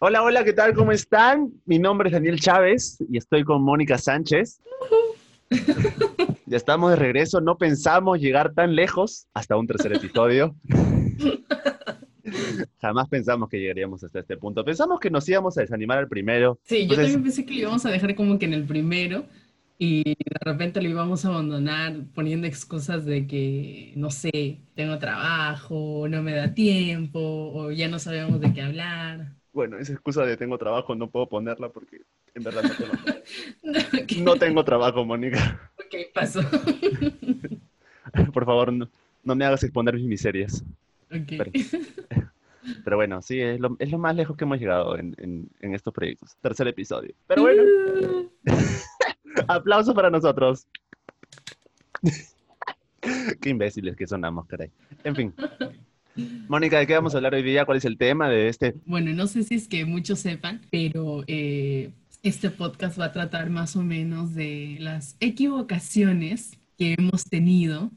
Hola, hola, ¿qué tal? ¿Cómo están? Mi nombre es Daniel Chávez y estoy con Mónica Sánchez. ya estamos de regreso, no pensamos llegar tan lejos hasta un tercer episodio. Jamás pensamos que llegaríamos hasta este punto. Pensamos que nos íbamos a desanimar al primero. Sí, yo también pensé que lo íbamos a dejar como que en el primero y de repente lo íbamos a abandonar poniendo excusas de que, no sé, tengo trabajo, no me da tiempo o ya no sabemos de qué hablar. Bueno, esa excusa de tengo trabajo no puedo ponerla porque en verdad no tengo trabajo. No tengo trabajo, Mónica. Ok, pasó. Por favor, no, no me hagas exponer mis miserias. Ok. Pero, pero bueno, sí, es lo, es lo más lejos que hemos llegado en, en- en estos proyectos. Tercer episodio. Pero bueno, aplauso para nosotros. Qué imbéciles que sonamos, caray. En fin. Mónica, ¿de qué vamos a hablar hoy día? ¿Cuál es el tema de este? Bueno, no sé si es que muchos sepan, pero eh, este podcast va a tratar más o menos de las equivocaciones que hemos tenido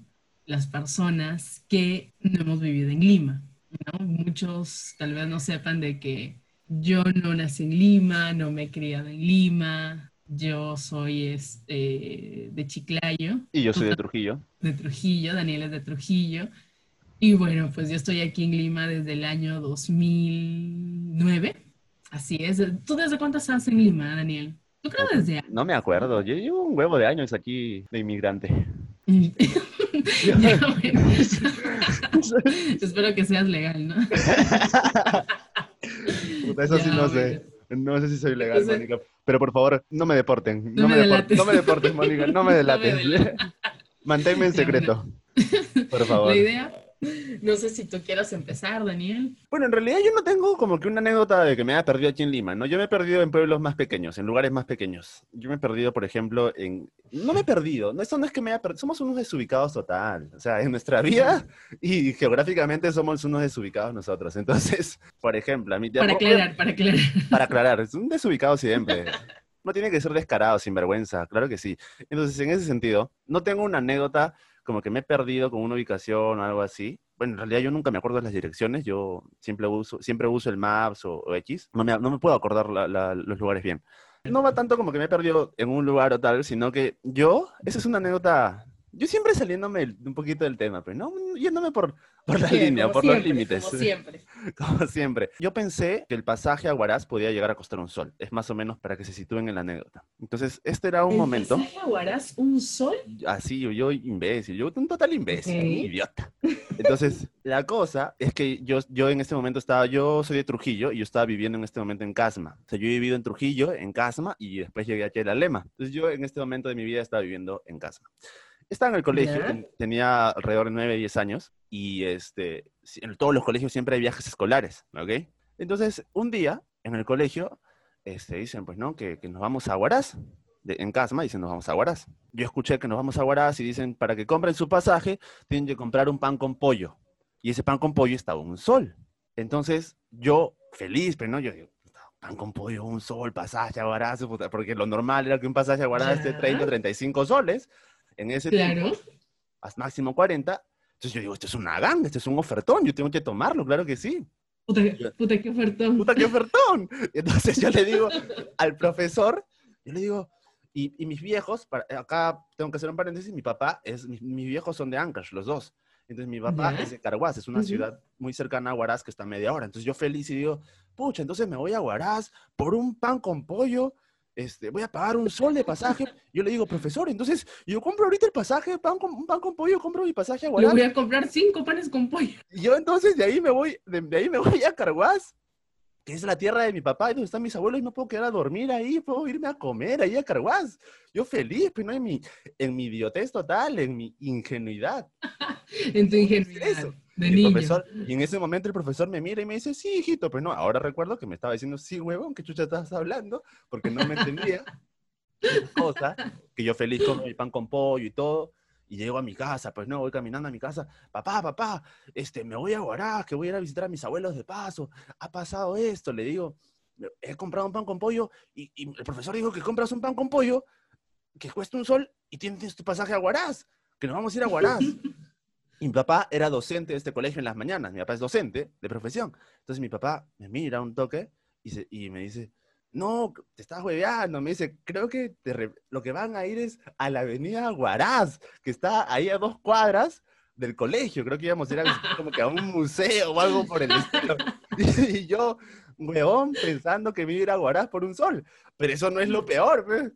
las personas que no hemos vivido en Lima. ¿no? Muchos tal vez no sepan de que yo no nací en Lima, no me he criado en Lima, yo soy este, de Chiclayo, Y yo soy de Trujillo. de Trujillo, Daniel es de Trujillo. Y bueno, pues yo estoy aquí en Lima desde el año 2009. Así es. ¿Tú desde cuánto estás en Lima, Daniel? Yo creo desde antes. No me acuerdo. Yo llevo un huevo de años aquí de inmigrante. Ya, bueno. Espero que seas legal, ¿no? Puta, eso sí no bueno. sé. No sé si soy legal, Entonces- Mónica. Pero por favor, no me deporten. No No, me me, depor- delates. no me deportes, Mónica. No me delates. delates. Manténme en secreto. Por favor. La idea, no sé si tú quieras empezar, Daniel. Bueno, en realidad yo no tengo como que una anécdota de que me haya perdido aquí en Lima, ¿no? Yo me he perdido en pueblos más pequeños, en lugares más pequeños. Yo me he perdido, por ejemplo, en... No me he perdido, no, eso no es que me haya perdido, somos unos desubicados total. O sea, en nuestra vida y geográficamente somos unos desubicados nosotros. Entonces, por ejemplo, a mí... Para aclarar, para aclarar. Para aclarar, es un desubicado siempre. No tiene que ser descarado, sin vergüenza, claro que sí. Entonces, en ese sentido, no tengo una anécdota como que me he perdido con una ubicación o algo así. Bueno, en realidad yo nunca me acuerdo de las direcciones, yo siempre uso, siempre uso el Maps o, X. No me, no me puedo acordar los lugares bien. No va tanto como que me he perdido en un lugar o tal, sino que yo, esa es una anécdota, yo siempre saliéndome un poquito del tema, pero no yéndome por, por la Bien, línea, por los siempre, límites. Como siempre. Como siempre. Yo pensé que el pasaje a Huaraz podía llegar a costar un sol. Es más o menos para que se sitúen en la anécdota. Entonces, este era un ¿El momento. pasaje a Huaraz, un sol? Así, yo, yo imbécil, yo un total imbécil, Ok. un idiota. Entonces, la cosa es que yo, yo en este momento estaba, yo soy de Trujillo y yo estaba viviendo en este momento en Casma. O sea, yo he vivido en Trujillo, en Casma, y después llegué aquí a Lema. Entonces, yo en este momento de mi vida estaba viviendo en Casma. Estaba en el colegio, Ya. tenía alrededor de 9, 10 años, y este, en todos los colegios siempre hay viajes escolares, ¿ok? Entonces, un día, en el colegio, este, dicen, pues, ¿no? Que, que nos vamos a Huaraz de- en Casma, dicen nos vamos a Huaraz. Yo escuché que nos vamos a Huaraz y dicen, para que compren su pasaje, tienen que comprar un pan con pollo. Y ese pan con pollo estaba un sol. Entonces, yo feliz, pero no, yo digo, "Puta, pan con pollo, un sol, pasaje a Huaraz, puta", porque lo normal era que un pasaje a Huaraz esté Ya. 30, 35 soles. En ese Claro. tiempo, máximo 40. Entonces yo digo, esto es una ganga, esto es un ofertón, yo tengo que tomarlo, claro que sí. Puta, puta, qué ofertón. puta, qué ofertón. Entonces yo le digo al profesor, yo le digo, y, y mis viejos, para- acá tengo que hacer un paréntesis, mi papá, es, mis, mis viejos son de Ancash, los dos. Entonces mi papá es de Carhuaz, es una Ujú. ciudad muy cercana a Huaraz que está a media hora. Entonces yo feliz y digo, pucha, entonces me voy a Huaraz por un pan con pollo, este, voy a pagar un sol de pasaje. Yo le digo, profesor, entonces yo compro ahorita el pasaje, pan con, un pan con pollo, compro mi pasaje a Yo Huaraz. voy a comprar cinco panes con pollo. Y yo entonces de ahí me voy, de, de ahí me voy a Carhuaz, que es la tierra de mi papá y donde están mis abuelos, y no puedo quedar a dormir ahí, puedo irme a comer ahí a Carhuaz. Yo feliz, pero no en mi, en mi idiotez total, en mi ingenuidad. En tu ingenuidad eso? De Y, el niño. profesor, y en ese momento el profesor me mira y me dice, sí, hijito, pero no, ahora recuerdo que me estaba diciendo, sí, huevón, ¿qué chucha estás hablando? Porque no me entendía. cosa, que yo feliz con mi pan con pollo y todo, y llego a mi casa, pues no, voy caminando a mi casa, papá, papá, este, me voy a Huaraz, que voy a ir a visitar a mis abuelos de paso, ha pasado esto, le digo, he comprado un pan con pollo, y, y el profesor dijo que compras un pan con pollo, que cuesta un sol, y tienes tu pasaje a Huaraz, que nos vamos a ir a Huaraz. Y mi papá era docente de este colegio en las mañanas. Mi papá es docente de profesión. Entonces mi papá me mira un toque y, se- y me dice, no, te estás hueveando. Me dice, creo que te re- lo que van a ir es a la avenida Guaraz, que está ahí a dos cuadras del colegio. Creo que íbamos a ir a visitar como que a un museo o algo por el estilo. Y yo, huevón, pensando que me iba a ir a Guaraz por un sol. Pero eso no es lo peor.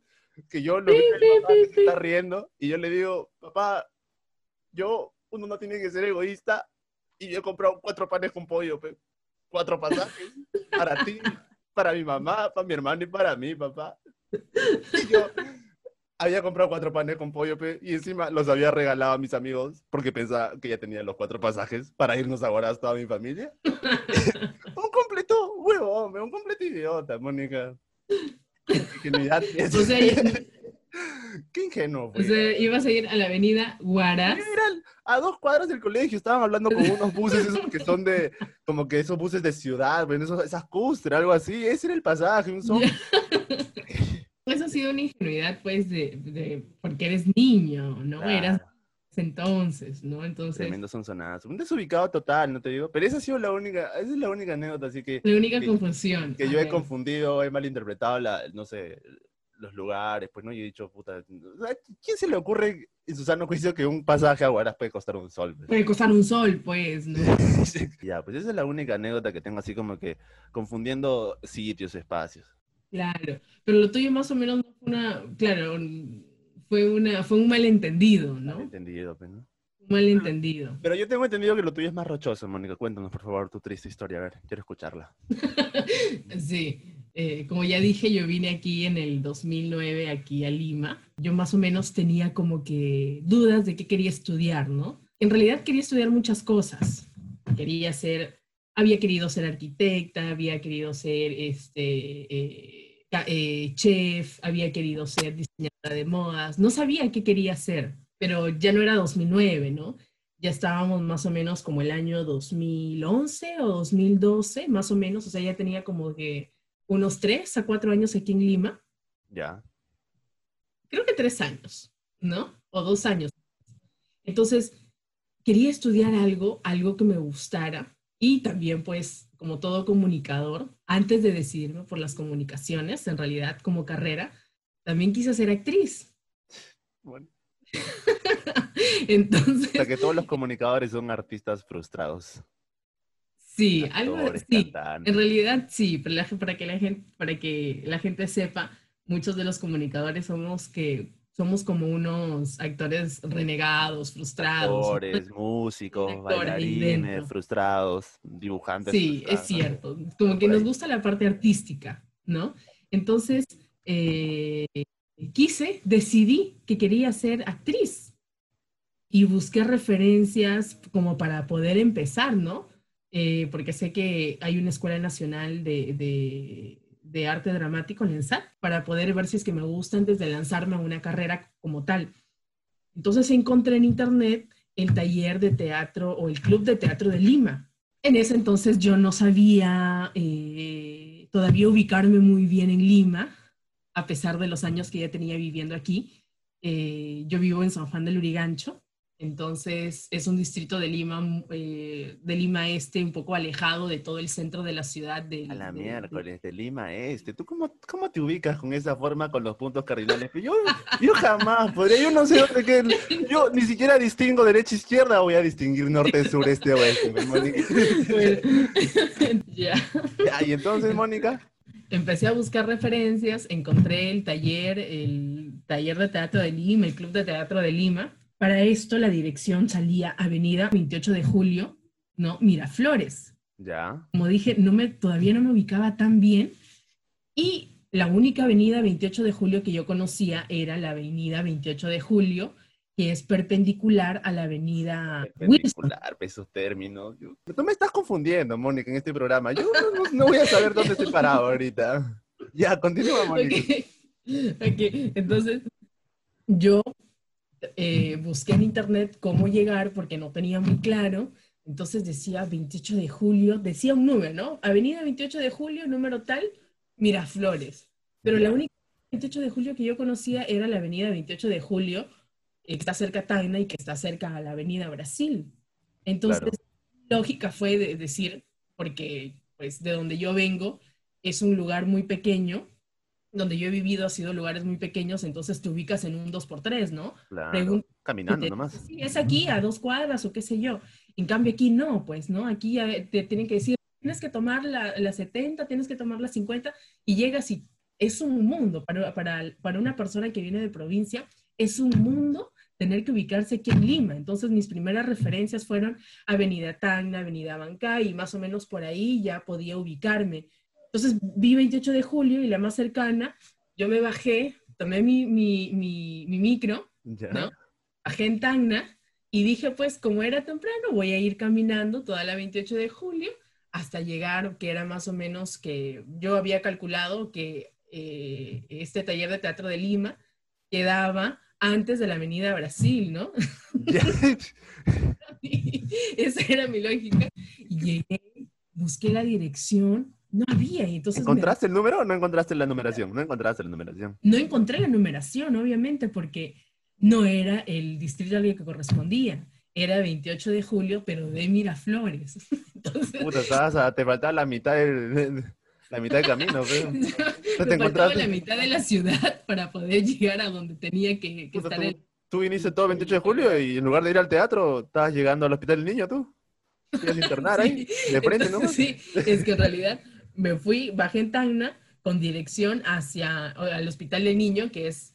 Que yo lo veo a mi papá que se está riendo y yo le digo, papá, yo, uno no tiene que ser egoísta y yo he comprado cuatro panes con pollo, pe. cuatro pasajes para ti, para mi mamá, para mi hermano y para mí, papá. Y yo había comprado cuatro panes con pollo pe, y encima los había regalado a mis amigos porque pensaba que ya tenía los cuatro pasajes para irnos a Guaraz toda mi familia. un completo huevón, pe, un completo idiota, Mónica. Qué ingenuidad O sea, Qué ingenuo. o fui. sea, ibas a ir a la avenida Guaraz. Era a dos cuadras del colegio, estaban hablando con unos buses esos que son de, como que esos buses de ciudad, bueno, esos, esas custres, algo así, ese era el pasaje, un son. Eso ha sido una ingenuidad, pues, de, de- porque eres niño, ¿no? Eras entonces, ¿no? Entonces, tremendo sonsonazo. Un desubicado total, no te digo, pero esa ha sido la única, esa es la única anécdota, así que, la única que- confusión. que yo he confundido, he malinterpretado la, no sé, los lugares, pues, ¿no? Y he dicho, puta, ¿quién se le ocurre en su sano juicio que un pasaje a Huaraz puede costar un sol? pues? Puede costar un sol, pues, ¿no? Ya, pues esa es la única anécdota que tengo así como que confundiendo sitios, espacios. Claro, pero lo tuyo más o menos no fue una, claro, fue una, fue un malentendido, ¿no? Entendido, pues, ¿no? Un malentendido. Pero yo tengo entendido que lo tuyo es más rochoso, Mónica. Cuéntanos, por favor, tu triste historia. A ver, quiero escucharla. Sí, eh, como ya dije, yo vine aquí en el 2009, aquí a Lima. Yo más o menos tenía como que dudas de qué quería estudiar, ¿no? En realidad quería estudiar muchas cosas. Quería ser, había querido ser arquitecta, había querido ser este, eh, eh, chef, había querido ser diseñadora de modas. No sabía qué quería hacer, pero ya no era 2009, ¿no? ya estábamos más o menos como el año 2011 o 2012, más o menos, o sea, ya tenía como que unos tres a cuatro años aquí en Lima, Ya. creo que tres años, ¿no? O dos años. Entonces, quería estudiar algo, algo que me gustara y también pues como todo comunicador, antes de decidirme por las comunicaciones, en realidad como carrera, también quise ser actriz. Bueno, Entonces, o sea que todos los comunicadores son artistas frustrados. Sí, algo Actores, sí. cantantes. En realidad sí, pero la- para que la gente, para que la gente sepa, muchos de los comunicadores somos que somos como unos actores renegados, frustrados. Actores, músicos, actor ahí bailarines, dentro. frustrados, dibujantes. Sí, es frustrados. cierto. Como que nos gusta la parte artística, ¿no? Entonces, eh, quise, decidí que quería ser actriz y busqué referencias como para poder empezar, ¿no? Eh, porque sé que hay una escuela nacional de, de- arte dramático en el SAT para poder ver si es que me gusta antes de lanzarme a una carrera como tal. Entonces encontré en internet el taller de teatro o el club de teatro de Lima. En ese entonces yo no sabía eh, todavía ubicarme muy bien en Lima, a pesar de los años que ya tenía viviendo aquí. Eh, yo vivo en San Juan del Urigancho, entonces es un distrito de Lima, eh, de Lima Este, un poco alejado de todo el centro de la ciudad. De, A la de- miércoles, de Lima Este. ¿Tú cómo, cómo te ubicas con esa forma con los puntos cardinales? Yo, yo jamás podría, yo no sé dónde queda. Yo ni siquiera distingo derecha e izquierda, voy a distinguir norte, sur, este, oeste. pues. Bueno, ya. Ya, y entonces, Mónica, Empecé a buscar referencias, encontré el taller, el taller de teatro de Lima, el club de teatro de Lima. Para esto la dirección salía Avenida 28 de Julio, ¿no? Miraflores. ya, Como dije, no me, todavía no me ubicaba tan bien. Y la única avenida 28 de Julio que yo conocía era la avenida 28 de Julio, que es perpendicular a la avenida Wilson. perpendicular, pues, esos términos. Yo- Tú me estás confundiendo, Mónica, en este programa. Yo no, no- voy a saber dónde estoy parado ahorita. Ya, continúa, Mónica. Ok, ok, entonces yo eh, busqué en internet cómo llegar porque no tenía muy claro. Entonces decía 28 de julio, decía un número, ¿no? Avenida 28 de julio, número tal, Miraflores. Pero la única 28 de julio que yo conocía era la avenida 28 de julio que está cerca a Tacna y que está cerca a la Avenida Brasil. Entonces, lógica fue de decir, porque pues de donde yo vengo es un lugar muy pequeño, donde yo he vivido ha sido lugares muy pequeños, entonces te ubicas en un 2x3, ¿no? Claro, caminando nomás. Sí, es aquí a dos cuadras o qué sé yo. En cambio aquí no, pues, ¿no? Aquí te tienen que decir, tienes que tomar la, la 70, tienes que tomar la 50 y llegas y es un mundo para, para, para una persona que viene de provincia, es un mundo tener que ubicarse aquí en Lima. Entonces mis primeras referencias fueron Avenida Tacna, Avenida Bancay y más o menos por ahí ya podía ubicarme. Entonces vi 28 de julio y la más cercana, yo me bajé, tomé mi, mi, mi, micro, ¿no? Bajé en Tacna y dije, pues como era temprano, voy a ir caminando toda la 28 de julio hasta llegar, que era más o menos que yo había calculado que eh, este taller de teatro de Lima quedaba antes de la Avenida Brasil, ¿no? Esa era mi lógica. Y llegué, busqué la dirección, no había. Entonces ¿Encontraste el número o no encontraste la numeración? No encontraste la numeración. No encontré la numeración, obviamente, porque no era el distrito al que correspondía. Era 28 de julio, pero de Miraflores. Entonces... Puta, te faltaba la mitad del la mitad del camino, pero. ¿No te encontraste? la mitad de la ciudad para poder llegar a donde tenía que, estar. Tú, tú, viniste todo el 28 de julio y en lugar de ir al teatro, estabas llegando al hospital del niño, tú. Quieres internar ahí, de frente, ¿no? Sí, es que en realidad me fui, bajé en Tacna con dirección hacia el hospital del niño, que es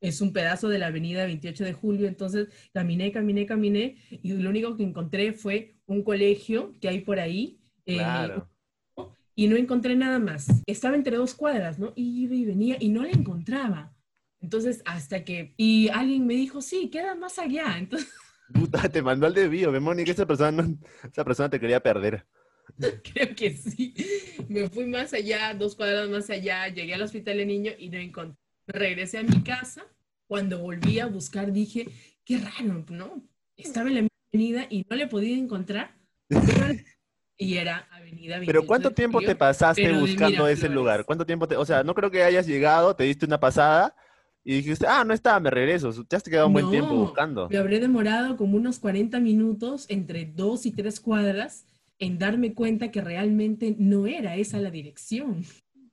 es un pedazo de la avenida 28 de julio, entonces caminé, caminé, caminé, y lo único que encontré fue un colegio que hay por ahí, eh, claro y no encontré nada más. Estaba entre dos cuadras, ¿no? Y iba y venía y no la encontraba. Entonces, hasta que, y alguien me dijo, sí, queda más allá. Entonces... Puta, te mandó al desvío, que esa persona, esa persona te quería perder. Creo que sí. Me fui más allá, dos cuadras más allá, llegué al hospital de niño y no encontré. regresé a mi casa. Cuando volví a buscar dije, qué raro, ¿no? Estaba en la avenida y no le podía encontrar. Y era Avenida Pero ¿cuánto tiempo te pasaste buscando ese lugar? ¿Cuánto tiempo te, o sea, no creo que hayas llegado, te diste una pasada y dijiste, ah, no estaba, me regreso. Ya has quedado un buen tiempo buscando. Me habré demorado como unos 40 minutos entre dos y tres cuadras en darme cuenta que realmente no era esa la dirección.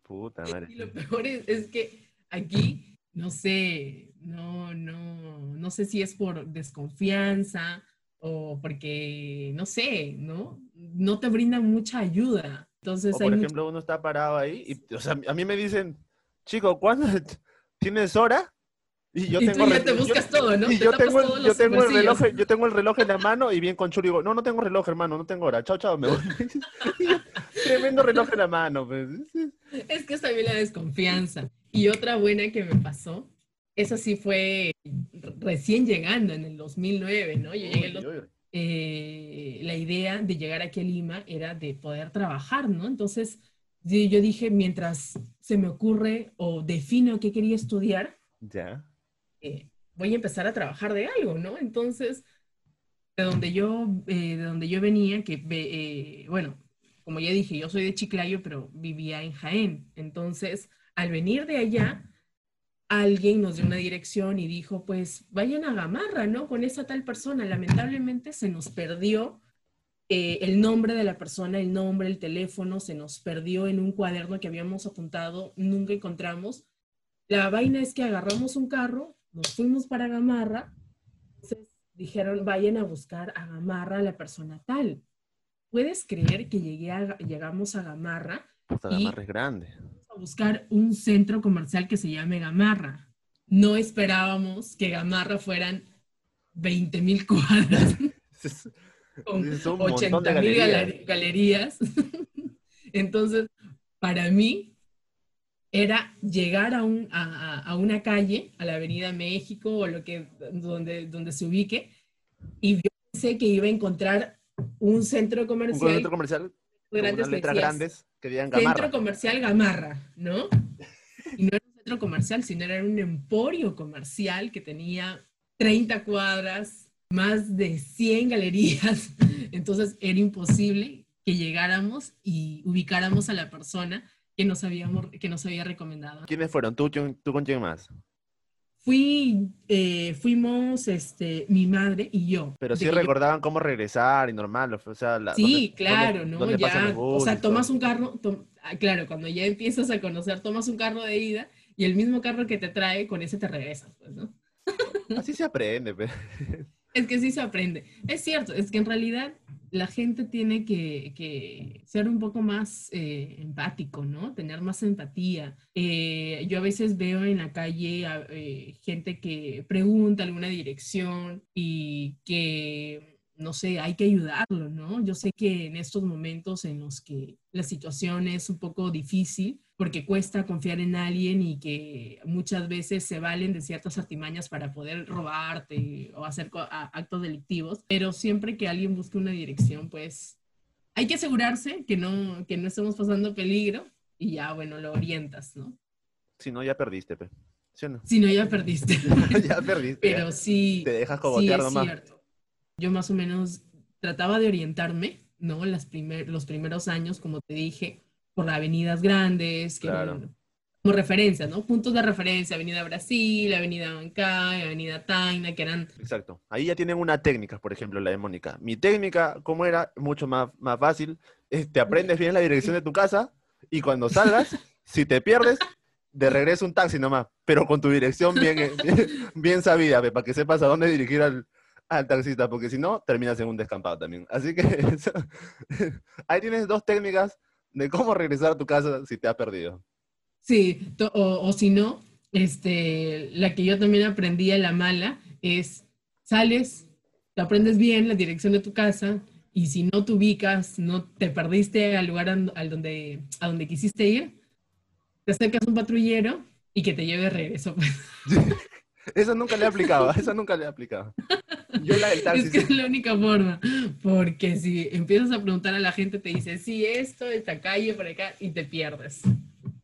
Puta madre. Y lo peor es, es que aquí, no sé, no, no, no sé si es por desconfianza o porque, no sé, ¿no? No te brindan mucha ayuda. Entonces, o por ejemplo, uno está parado ahí y, o sea, a mí me dicen, chico, ¿cuándo tienes hora? Y yo tengo tú ya te buscas todo, ¿no? yo tengo, el, yo, tengo el reloj, yo tengo el reloj en la mano y bien con chulo digo, no, no tengo reloj, hermano, no tengo hora. Chao, chao, me voy. Tremendo reloj en la mano. Pues. Es que es también la desconfianza. Y otra buena que me pasó eso sí fue recién llegando en el 2009, ¿no? Yo llegué eh, la idea de llegar aquí a Lima era de poder trabajar, ¿no? Entonces, yo dije, mientras se me ocurre o defino qué quería estudiar, ya. Eh, voy a empezar a trabajar de algo, ¿no? Entonces, de donde yo, eh, de donde yo venía, que, bueno, como ya dije, yo soy de Chiclayo, pero vivía en Jaén. Entonces, al venir de allá, alguien nos dio una dirección y dijo, pues vayan a Gamarra, ¿no? Con esa tal persona. Lamentablemente se nos perdió eh, el nombre de la persona, el nombre, el teléfono, se nos perdió en un cuaderno que habíamos apuntado, nunca encontramos. La vaina es que agarramos un carro, nos fuimos para Gamarra, entonces dijeron, vayan a buscar a Gamarra a la persona tal. ¿Puedes creer que llegué a, llegamos a Gamarra? Gamarra es grande a buscar un centro comercial que se llame Gamarra. No esperábamos que Gamarra fueran 20 mil cuadras con 80 mil galerías. Entonces, para mí era llegar a, un, a, una calle, a la Avenida México o lo que, donde, donde se ubique, y yo pensé que iba a encontrar un centro comercial. Un centro comercial grandes letras grandes que digan Gamarra. Centro comercial Gamarra, ¿no? Y no era un centro comercial, sino era un emporio comercial que tenía 30 cuadras, más de 100 galerías. Entonces era imposible que llegáramos y ubicáramos a la persona que nos, habíamos, que nos había recomendado. ¿Quiénes fueron? ¿Tú, tú con quién más? fui, eh, fuimos este, mi madre y yo. Pero sí yo- recordaban cómo regresar y normal, o sea, la, Sí, dónde- claro, dónde- ¿no? dónde Ya, o sea, tomas un carro, ah, claro, cuando ya empiezas a conocer, tomas un carro de ida y el mismo carro que te trae, con ese te regresas, pues, ¿no? Así se aprende, pe. Es que sí se aprende. Es cierto, es que en realidad la gente tiene que, ser un poco más eh, empático, ¿no? Tener más empatía. Eh, yo a veces veo en la calle a, eh, gente que pregunta alguna dirección y que, no sé, hay que ayudarlo, ¿no? Yo sé que en estos momentos en los que la situación es un poco difícil, porque cuesta confiar en alguien y que muchas veces se valen de ciertas artimañas para poder robarte o hacer actos delictivos, pero siempre que alguien busque una dirección, pues hay que asegurarse que no, que no estemos pasando peligro y ya, bueno, lo orientas, ¿no? Si no, ya perdiste, pe. ¿Sí o no? Si no, ya perdiste. ya perdiste. pero ya. sí, Te dejas sí cogotear nomás. cierto. Yo más o menos trataba de orientarme, ¿no? Las primer, los primeros años, como te dije, por avenidas grandes, que Claro. eran como referencias, ¿no? Puntos de referencia, Avenida Brasil, Avenida Bancay, Avenida Taina, que eran Exacto. Ahí ya tienen una técnica, por ejemplo, la de Mónica. Mi técnica, ¿cómo era? Mucho más, más fácil. Es, te aprendes bien la dirección de tu casa y cuando salgas, si te pierdes, de regreso un taxi nomás, pero con tu dirección bien, bien, bien sabida, para que sepas a dónde dirigir al, al taxista, porque si no, terminas en un descampado también. Así que eso- ahí tienes dos técnicas de cómo regresar a tu casa si te has perdido. Sí, o, o si no, este, la que yo también aprendí a la mala es, sales, te aprendes bien la dirección de tu casa y si no te ubicas, no te perdiste al lugar al donde, a donde quisiste ir, te acercas a un patrullero y que te lleve de regreso. Eso nunca le he aplicado, eso nunca le he aplicado. Yo la del taxi. Es que es la única forma, porque si empiezas a preguntar a la gente, te dice, sí, esto, esta calle, por acá, y te pierdes.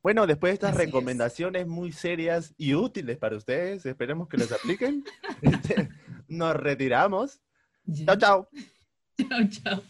Bueno, después de estas recomendaciones muy serias y útiles para ustedes, esperemos que las apliquen. Este, nos retiramos. Chao, chao. Chao, chao.